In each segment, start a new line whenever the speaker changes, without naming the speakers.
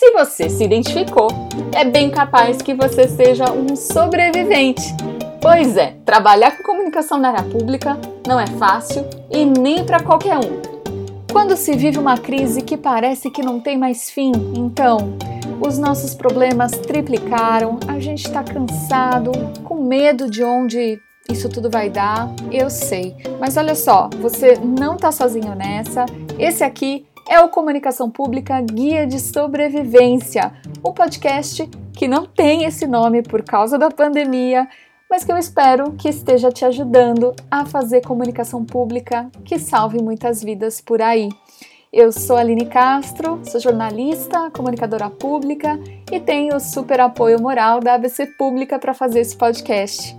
se você se identificou, é bem capaz que você seja um sobrevivente. Pois é, trabalhar com comunicação na área pública não é fácil e nem para qualquer um. Quando se vive uma crise que parece que não tem mais fim, então os nossos problemas triplicaram, a gente está cansado, com medo de onde isso tudo vai dar, eu sei. Mas olha só, você não está sozinho nessa. Esse aqui é o Comunicação Pública Guia de Sobrevivência, um podcast que não tem esse nome por causa da pandemia, mas que eu espero que esteja te ajudando a fazer comunicação pública que salve muitas vidas por aí. Eu sou Aline Castro, sou jornalista, comunicadora pública e tenho o super apoio moral da ABC Pública para fazer esse podcast.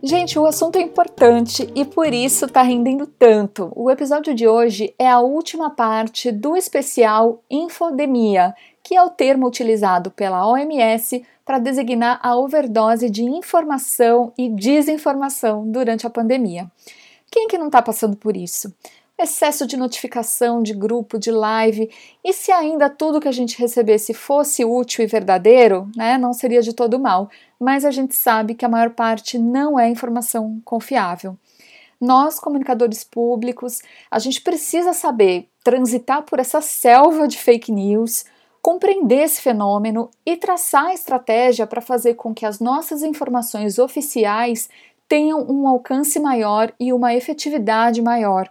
Gente, o assunto é importante e por isso está rendendo tanto. O episódio de hoje é a última parte do especial Infodemia, que é o termo utilizado pela OMS para designar a overdose de informação e desinformação durante a pandemia. Quem que não está passando por isso? Excesso de notificação de grupo, de live, e se ainda tudo que a gente recebesse fosse útil e verdadeiro, né, não seria de todo mal, mas a gente sabe que a maior parte não é informação confiável. Nós, comunicadores públicos, a gente precisa saber transitar por essa selva de fake news, compreender esse fenômeno e traçar a estratégia para fazer com que as nossas informações oficiais tenham um alcance maior e uma efetividade maior.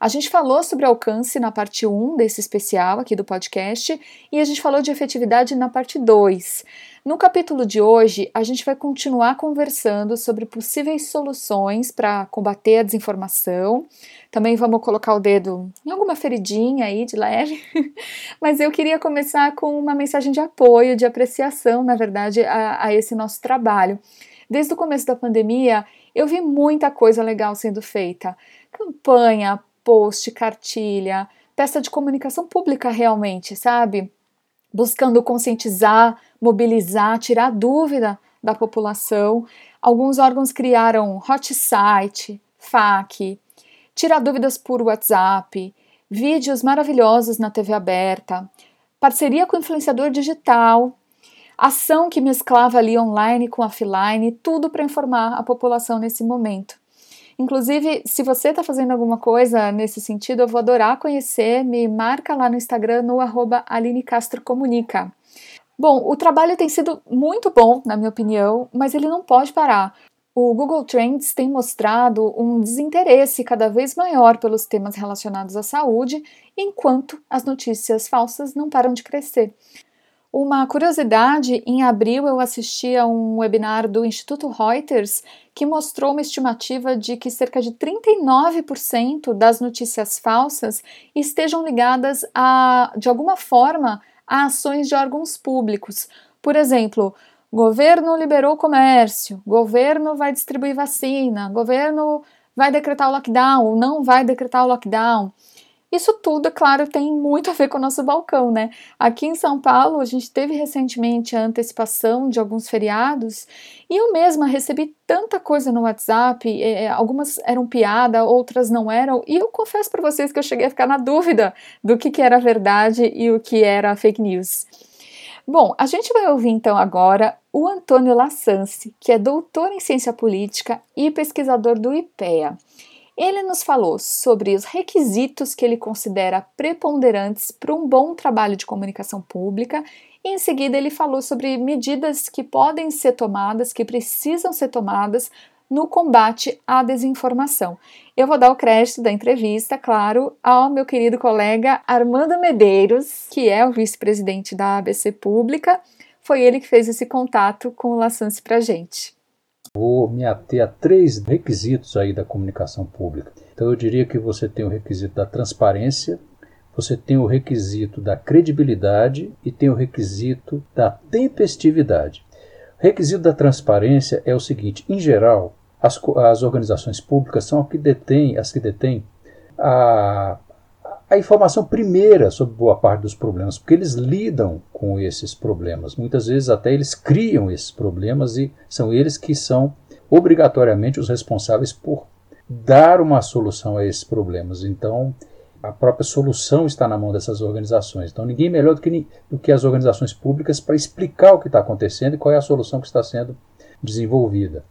A gente falou sobre alcance na parte 1 desse especial aqui do podcast e a gente falou de efetividade na parte 2. No capítulo de hoje, a gente vai continuar conversando sobre possíveis soluções para combater a desinformação. Também vamos colocar o dedo em alguma feridinha aí de leve, mas eu queria começar com uma mensagem de apoio, de apreciação, na verdade, a, a esse nosso trabalho. Desde o começo da pandemia, eu vi muita coisa legal sendo feita. Campanha, post, cartilha, peça de comunicação pública realmente, sabe? Buscando conscientizar, mobilizar, tirar dúvida da população. Alguns órgãos criaram hot site, FAQ, tirar dúvidas por WhatsApp, vídeos maravilhosos na TV aberta, parceria com influenciador digital, ação que mesclava ali online com offline, tudo para informar a população nesse momento. Inclusive, se você está fazendo alguma coisa nesse sentido, eu vou adorar conhecer. Me marca lá no Instagram no arroba Aline Castro Comunica. Bom, o trabalho tem sido muito bom, na minha opinião, mas ele não pode parar. O Google Trends tem mostrado um desinteresse cada vez maior pelos temas relacionados à saúde, enquanto as notícias falsas não param de crescer. Uma curiosidade, em abril eu assisti a um webinar do Instituto Reuters que mostrou uma estimativa de que cerca de 39% das notícias falsas estejam ligadas a, de alguma forma, a ações de órgãos públicos. Por exemplo, governo liberou comércio, governo vai distribuir vacina, governo vai decretar o lockdown não vai decretar o lockdown. Isso tudo, é claro, tem muito a ver com o nosso balcão, né? Aqui em São Paulo, a gente teve recentemente a antecipação de alguns feriados e eu mesma recebi tanta coisa no WhatsApp, é, algumas eram piada, outras não eram, e eu confesso para vocês que eu cheguei a ficar na dúvida do que, que era verdade e o que era fake news. Bom, a gente vai ouvir então agora o Antônio Lassance, que é doutor em ciência política e pesquisador do IPEA. Ele nos falou sobre os requisitos que ele considera preponderantes para um bom trabalho de comunicação pública e em seguida ele falou sobre medidas que podem ser tomadas, que precisam ser tomadas no combate à desinformação. Eu vou dar o crédito da entrevista, claro, ao meu querido colega Armando Medeiros, que é o vice-presidente da ABC Pública. Foi ele que fez esse contato com o Lassance para gente.
Vou me ater a três requisitos aí da comunicação pública. Então eu diria que você tem o requisito da transparência, você tem o requisito da credibilidade e tem o requisito da tempestividade. requisito da transparência é o seguinte: em geral, as, as organizações públicas são que detêm, as que detêm a, a informação primeira sobre boa parte dos problemas, porque eles lidam com esses problemas. Muitas vezes até eles criam esses problemas e são eles que são obrigatoriamente os responsáveis por dar uma solução a esses problemas. Então, a própria solução está na mão dessas organizações. Então, ninguém melhor do que, do que as organizações públicas para explicar o que está acontecendo e qual é a solução que está sendo desenvolvida.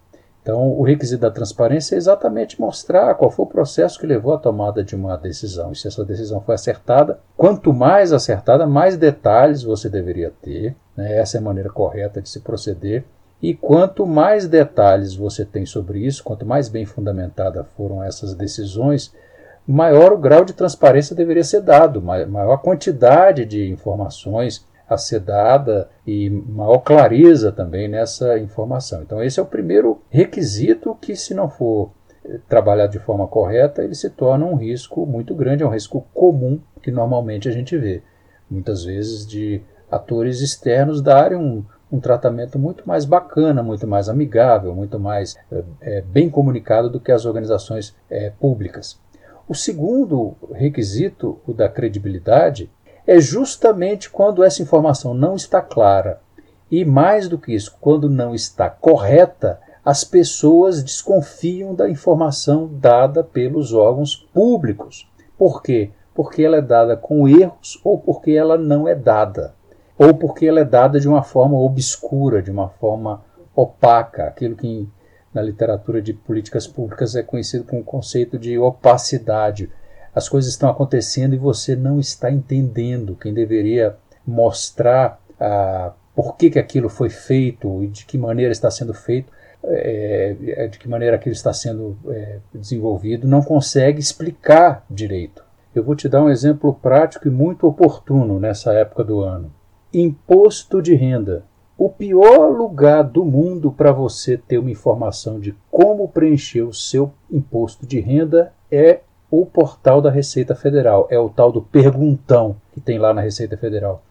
Então, o requisito da transparência é exatamente mostrar qual foi o processo que levou à tomada de uma decisão. E se essa decisão foi acertada, quanto mais acertada, mais detalhes você deveria ter. Né? Essa é a maneira correta de se proceder. E quanto mais detalhes você tem sobre isso, quanto mais bem fundamentadas foram essas decisões, maior o grau de transparência deveria ser dado, maior a quantidade de informações a ser dada e maior clareza também nessa informação. Então, esse é o primeiro requisito que, se não for eh, trabalhado de forma correta, ele se torna um risco muito grande, é um risco comum que normalmente a gente vê. Muitas vezes de atores externos darem um, um tratamento muito mais bacana, muito mais amigável, muito mais é, bem comunicado do que as organizações é, públicas. O segundo requisito, o da credibilidade, é justamente quando essa informação não está clara. E mais do que isso, quando não está correta, as pessoas desconfiam da informação dada pelos órgãos públicos. Por quê? Porque ela é dada com erros ou porque ela não é dada. Ou porque ela é dada de uma forma obscura, de uma forma opaca, aquilo que na literatura de políticas públicas é conhecido com o conceito de opacidade. As coisas estão acontecendo e você não está entendendo. Quem deveria mostrar ah, por que, que aquilo foi feito e de que maneira está sendo feito, é de que maneira aquilo está sendo é, desenvolvido, não consegue explicar direito. Eu vou te dar um exemplo prático e muito oportuno nessa época do ano. Imposto de renda. O pior lugar do mundo para você ter uma informação de como preencher o seu imposto de renda é o portal da Receita Federal. É o tal do perguntão que tem lá na Receita Federal.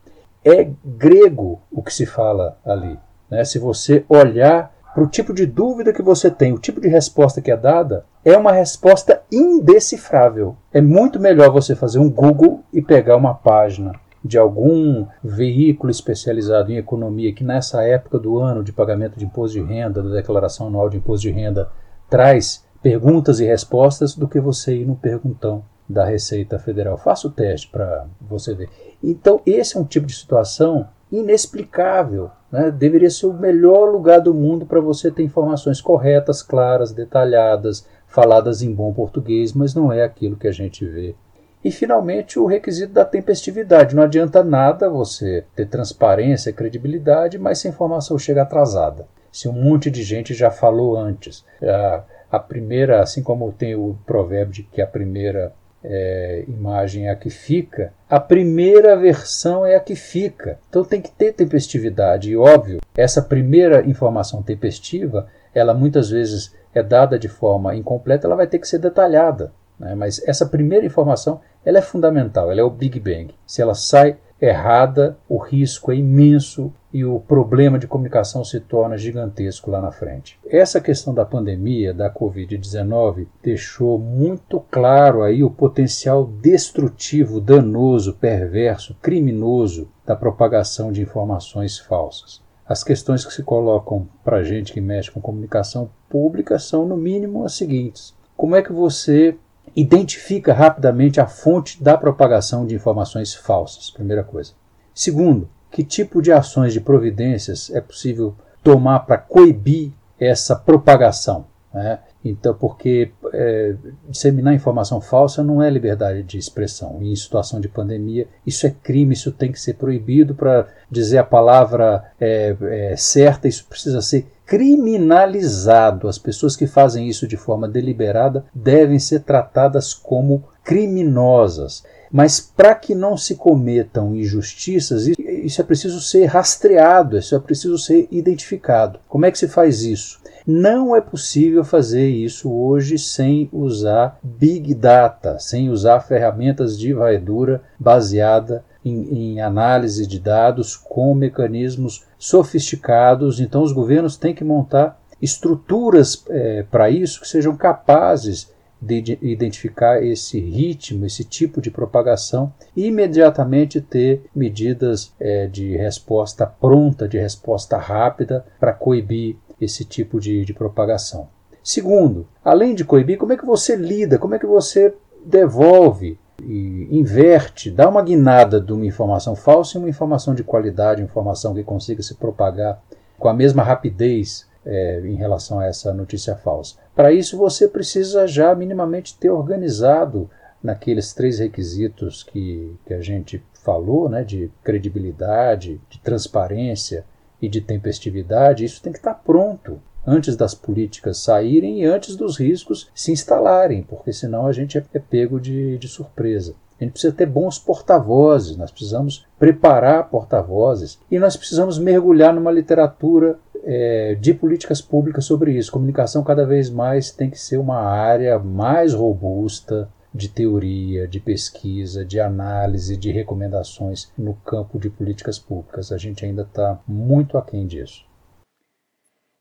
É grego o que se fala ali. Né? Se você olhar para o tipo de dúvida que você tem, o tipo de resposta que é dada, é uma resposta indecifrável. É muito melhor você fazer um Google e pegar uma página de algum veículo especializado em economia que nessa época do ano de pagamento de imposto de renda, da declaração anual de imposto de renda, traz perguntas e respostas do que você ir no perguntão da Receita Federal. Faça o teste para você ver. Então, esse é um tipo de situação inexplicável. Né? Deveria ser o melhor lugar do mundo para você ter informações corretas, claras, detalhadas, faladas em bom português, mas não é aquilo que a gente vê e, finalmente, o requisito da tempestividade. Não adianta nada você ter transparência credibilidade, mas se a informação chega atrasada. Se um monte de gente já falou antes. A, a primeira, assim como tem o provérbio de que a primeira é, imagem é a que fica, a primeira versão é a que fica. Então tem que ter tempestividade. E óbvio, essa primeira informação tempestiva, ela muitas vezes é dada de forma incompleta, ela vai ter que ser detalhada. Né? Mas essa primeira informação ela é fundamental, ela é o Big Bang. Se ela sai errada, o risco é imenso e o problema de comunicação se torna gigantesco lá na frente. Essa questão da pandemia, da Covid-19, deixou muito claro aí o potencial destrutivo, danoso, perverso, criminoso da propagação de informações falsas. As questões que se colocam para gente que mexe com comunicação pública são, no mínimo, as seguintes: como é que você identifica rapidamente a fonte da propagação de informações falsas, primeira coisa. Segundo, que tipo de ações de providências é possível tomar para coibir essa propagação? Né? Então, porque é, disseminar informação falsa não é liberdade de expressão. E em situação de pandemia, isso é crime, isso tem que ser proibido. Para dizer a palavra é, é, certa, isso precisa ser criminalizado. As pessoas que fazem isso de forma deliberada devem ser tratadas como criminosas. Mas para que não se cometam injustiças, isso é preciso ser rastreado, isso é preciso ser identificado. Como é que se faz isso? Não é possível fazer isso hoje sem usar Big Data, sem usar ferramentas de varredura baseada em, em análise de dados com mecanismos sofisticados. Então, os governos têm que montar estruturas é, para isso que sejam capazes de identificar esse ritmo, esse tipo de propagação e imediatamente ter medidas é, de resposta pronta, de resposta rápida para coibir esse tipo de, de propagação. Segundo, além de coibir, como é que você lida, como é que você devolve e inverte, dá uma guinada de uma informação falsa em uma informação de qualidade, informação que consiga se propagar com a mesma rapidez é, em relação a essa notícia falsa. Para isso, você precisa já minimamente ter organizado naqueles três requisitos que, que a gente falou, né, de credibilidade, de transparência e de tempestividade, isso tem que estar pronto antes das políticas saírem e antes dos riscos se instalarem, porque senão a gente é, é pego de, de surpresa. A gente precisa ter bons porta-vozes, nós precisamos preparar porta-vozes e nós precisamos mergulhar numa literatura é, de políticas públicas sobre isso. Comunicação cada vez mais tem que ser uma área mais robusta de teoria, de pesquisa, de análise, de recomendações no campo de políticas públicas. A gente ainda está muito aquém disso.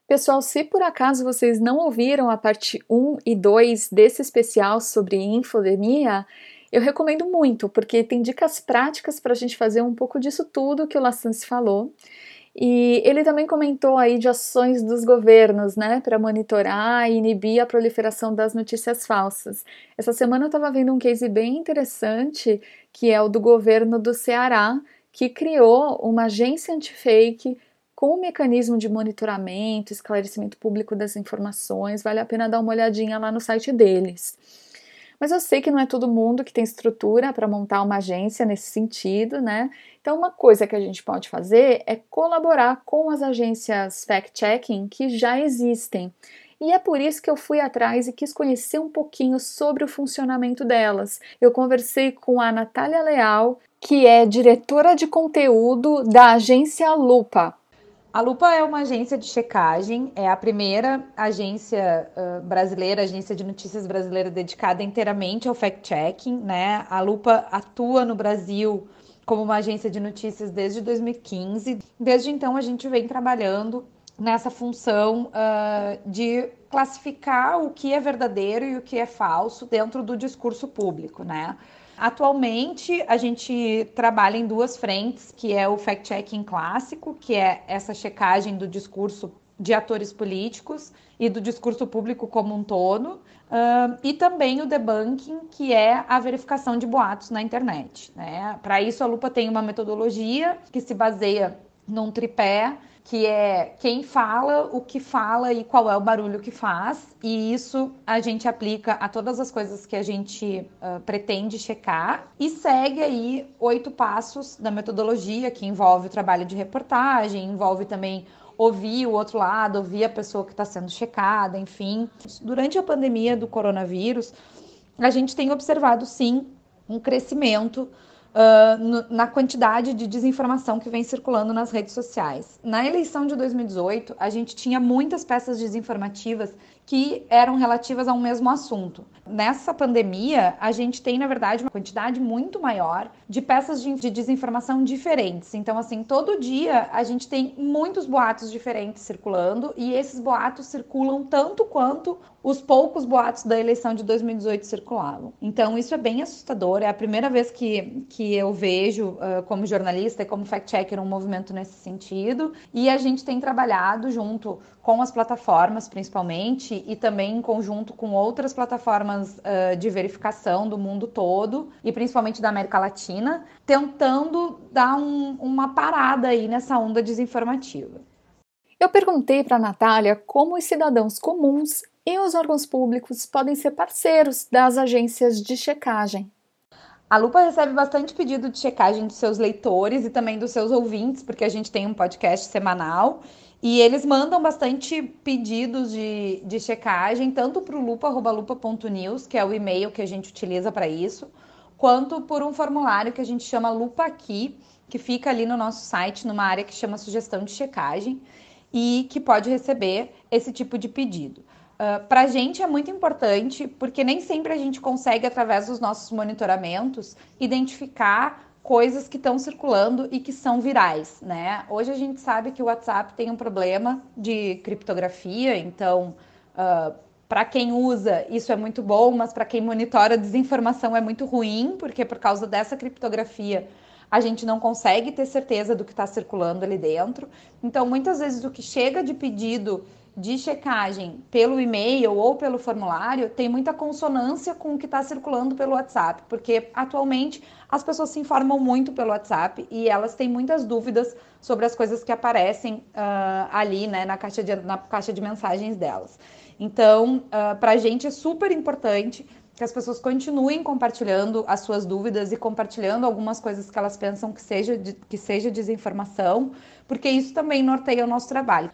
Pessoal, se por acaso vocês não ouviram a parte 1 e 2 desse especial sobre infodemia, eu recomendo muito, porque tem dicas práticas para a gente fazer um pouco disso tudo que o Lassance falou. E ele também comentou aí de ações dos governos, né, para monitorar e inibir a proliferação das notícias falsas. Essa semana eu estava vendo um case bem interessante, que é o do governo do Ceará, que criou uma agência anti-fake com um mecanismo de monitoramento, esclarecimento público das informações, vale a pena dar uma olhadinha lá no site deles. Mas eu sei que não é todo mundo que tem estrutura para montar uma agência nesse sentido, né? Então, uma coisa que a gente pode fazer é colaborar com as agências fact-checking que já existem. E é por isso que eu fui atrás e quis conhecer um pouquinho sobre o funcionamento delas. Eu conversei com a Natália Leal, que é diretora de conteúdo da agência Lupa.
A Lupa é uma agência de checagem, é a primeira agência uh, brasileira, agência de notícias brasileira dedicada inteiramente ao fact-checking, né? A Lupa atua no Brasil como uma agência de notícias desde 2015. Desde então, a gente vem trabalhando nessa função uh, de classificar o que é verdadeiro e o que é falso dentro do discurso público, né? Atualmente, a gente trabalha em duas frentes, que é o fact-checking clássico, que é essa checagem do discurso de atores políticos e do discurso público como um todo, uh, e também o debunking, que é a verificação de boatos na internet. Né? Para isso, a Lupa tem uma metodologia que se baseia num tripé que é quem fala, o que fala e qual é o barulho que faz. E isso a gente aplica a todas as coisas que a gente uh, pretende checar e segue aí oito passos da metodologia que envolve o trabalho de reportagem, envolve também ouvir o outro lado, ouvir a pessoa que está sendo checada, enfim. Durante a pandemia do coronavírus, a gente tem observado sim um crescimento uh, na quantidade de desinformação que vem circulando nas redes sociais. Na eleição de 2018, a gente tinha muitas peças desinformativas que eram relativas a um mesmo assunto. Nessa pandemia, a gente tem, na verdade, uma quantidade muito maior de peças de, de, desinformação diferentes. Então, assim, todo dia a gente tem muitos boatos diferentes circulando e esses boatos circulam tanto quanto os poucos boatos da eleição de 2018 circulavam. Então, isso é bem assustador. É a primeira vez que, que eu vejo, uh, como jornalista e como fact-checker, um movimento nesse sentido. E a gente tem trabalhado junto com as plataformas, principalmente, e também em conjunto com outras plataformas uh, de verificação do mundo todo, e principalmente da América Latina, tentando dar um, uma parada aí nessa onda desinformativa.
Eu perguntei para a Natália como os cidadãos comuns e os órgãos públicos podem ser parceiros das agências de checagem.
A Lupa recebe bastante pedido de checagem dos seus leitores e também dos seus ouvintes, porque a gente tem um podcast semanal e eles mandam bastante pedidos de, de checagem, tanto para o lupa.lupa.news, que é o e-mail que a gente utiliza para isso, quanto por um formulário que a gente chama Lupa Aqui, que fica ali no nosso site, numa área que chama sugestão de checagem, e que pode receber esse tipo de pedido. Ah, para a gente é muito importante, porque nem sempre a gente consegue, através dos nossos monitoramentos, identificar coisas que estão circulando e que são virais, né? Hoje a gente sabe que o WhatsApp tem um problema de criptografia, então uh, para quem usa isso é muito bom, mas para quem monitora desinformação é muito ruim, porque por causa dessa criptografia a gente não consegue ter certeza do que está circulando ali dentro. Então, muitas vezes o que chega de pedido de checagem pelo e-mail ou pelo formulário tem muita consonância com o que está circulando pelo WhatsApp, porque atualmente as pessoas se informam muito pelo WhatsApp e elas têm muitas dúvidas sobre as coisas que aparecem uh, ali, né, na caixa, de, na caixa de mensagens delas. Então, uh, para a gente é super importante que as pessoas continuem compartilhando as suas dúvidas e compartilhando algumas coisas que elas pensam que seja, que seja desinformação, porque isso também norteia o nosso trabalho.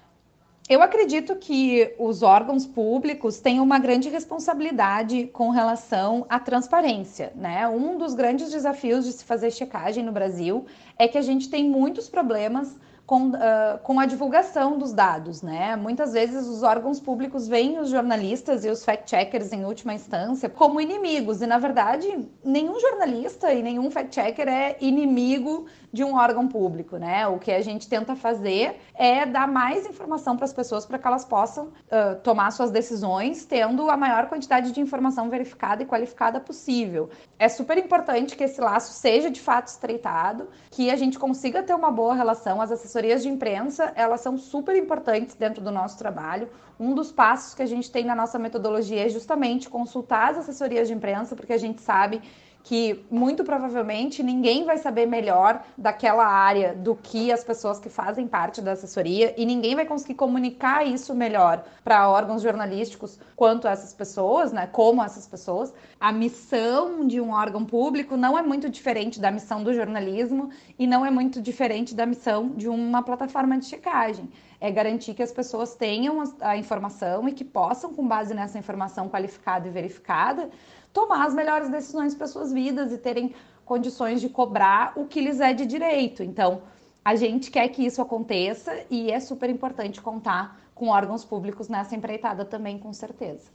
Eu acredito que os órgãos públicos têm uma grande responsabilidade com relação à transparência, né? Um dos grandes desafios de se fazer checagem no Brasil é que a gente tem muitos problemas com, uh, com a divulgação dos dados, né? Muitas vezes os órgãos públicos veem os jornalistas e os fact-checkers em última instância como inimigos, e na verdade nenhum jornalista e nenhum fact-checker é inimigo de um órgão público, né? O que a gente tenta fazer é dar mais informação para as pessoas para que elas possam uh, tomar suas decisões tendo a maior quantidade de informação verificada e qualificada possível. É super importante que esse laço seja de fato estreitado, que a gente consiga ter uma boa relação. As assessorias de imprensa, elas são super importantes dentro do nosso trabalho. Um dos passos que a gente tem na nossa metodologia é justamente consultar as assessorias de imprensa, porque a gente sabe que muito provavelmente ninguém vai saber melhor daquela área do que as pessoas que fazem parte da assessoria e ninguém vai conseguir comunicar isso melhor para órgãos jornalísticos quanto essas pessoas, né? Como essas pessoas. A missão de um órgão público não é muito diferente da missão do jornalismo e não é muito diferente da missão de uma plataforma de checagem é garantir que as pessoas tenham a, informação e que possam, com base nessa informação qualificada e verificada, tomar as melhores decisões para suas vidas e terem condições de cobrar o que lhes é de direito. Então, a gente quer que isso aconteça e é super importante contar com órgãos públicos nessa empreitada também, com certeza.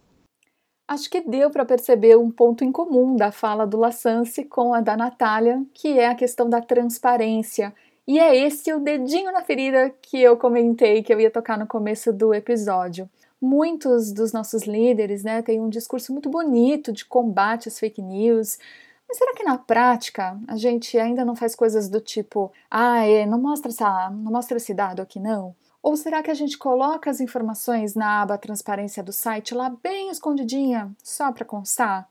Acho que deu para perceber um ponto em comum da fala do Lassance com a da Natália, que é a questão da transparência. E é esse o dedinho na ferida que eu comentei que eu ia tocar no começo do episódio muitos dos nossos líderes né, têm um discurso muito bonito de combate às fake news. Mas será que na prática a gente ainda não faz coisas do tipo, ah, é, não mostra essa, não mostra esse dado aqui não? Ou será que a gente coloca as informações na aba transparência do site lá bem escondidinha, só para constar?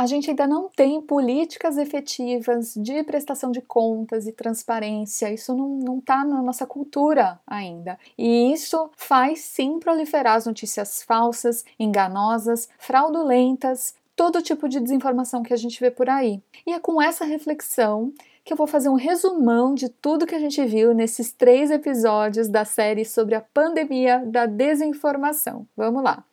A gente ainda não tem políticas efetivas de prestação de contas e transparência. Isso não está na nossa cultura ainda. E isso faz sim proliferar as notícias falsas, enganosas, fraudulentas, todo tipo de desinformação que a gente vê por aí. E é com essa reflexão que eu vou fazer um resumão de tudo que a gente viu nesses três episódios da série sobre a pandemia da desinformação. Vamos lá!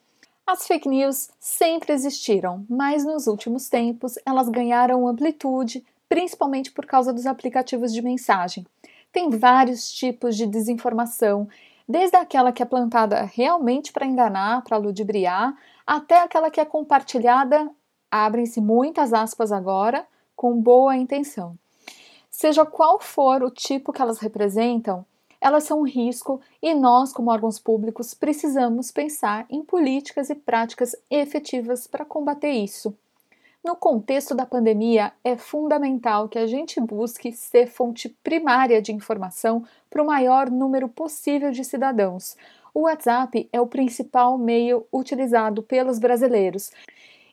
As fake news sempre existiram, mas nos últimos tempos elas ganharam amplitude, principalmente por causa dos aplicativos de mensagem. Tem vários tipos de desinformação, desde aquela que é plantada realmente para enganar, para ludibriar, até aquela que é compartilhada, abrem-se muitas aspas agora, com boa intenção. Seja qual for o tipo que elas representam, elas são um risco e nós, como órgãos públicos, precisamos pensar em políticas e práticas efetivas para combater isso. No contexto da pandemia, é fundamental que a gente busque ser fonte primária de informação para o maior número possível de cidadãos. O WhatsApp é o principal meio utilizado pelos brasileiros.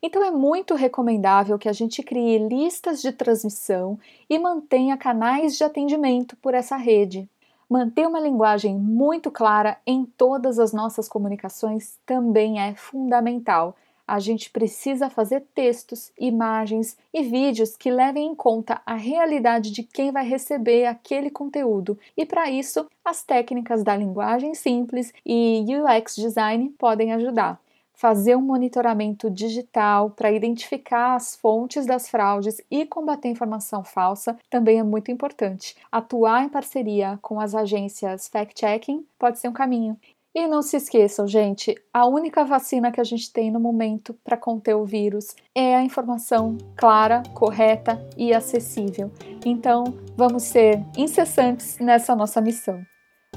Então é muito recomendável que a gente crie listas de transmissão e mantenha canais de atendimento por essa rede. Manter uma linguagem muito clara em todas as nossas comunicações também é fundamental. A gente precisa fazer textos, imagens e vídeos que levem em conta a realidade de quem vai receber aquele conteúdo, e para isso, as técnicas da linguagem simples e UX design podem ajudar fazer um monitoramento digital para identificar as fontes das fraudes e combater informação falsa também é muito importante. Atuar em parceria com as agências fact-checking pode ser um caminho. E não se esqueçam, gente, a única vacina que a gente tem no momento para conter o vírus é a informação clara, correta e acessível. Então, vamos ser incessantes nessa nossa missão.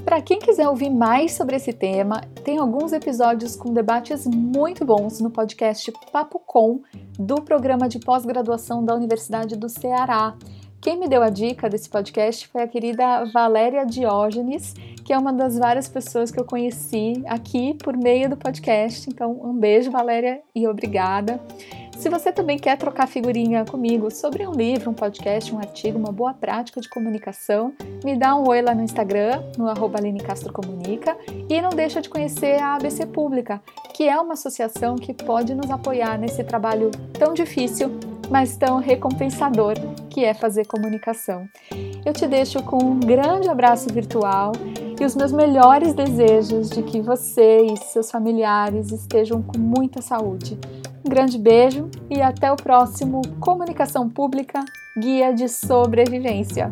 Para quem quiser ouvir mais sobre esse tema, tem alguns episódios com debates muito bons no podcast Papo Com, do programa de pós-graduação da Universidade do Ceará. Quem me deu a dica desse podcast foi a querida Valéria Diógenes, que é uma das várias pessoas que eu conheci aqui por meio do podcast. Então, um beijo, Valéria, e obrigada. Se você também quer trocar figurinha comigo sobre um livro, um podcast, um artigo, uma boa prática de comunicação, me dá um oi lá no Instagram, no arroba Comunica, e não deixa de conhecer a ABC Pública, que é uma associação que pode nos apoiar nesse trabalho tão difícil, mas tão recompensador que é fazer comunicação. Eu te deixo com um grande abraço virtual e os meus melhores desejos de que você e seus familiares estejam com muita saúde. Um grande beijo e até o próximo Comunicação Pública Guia de Sobrevivência.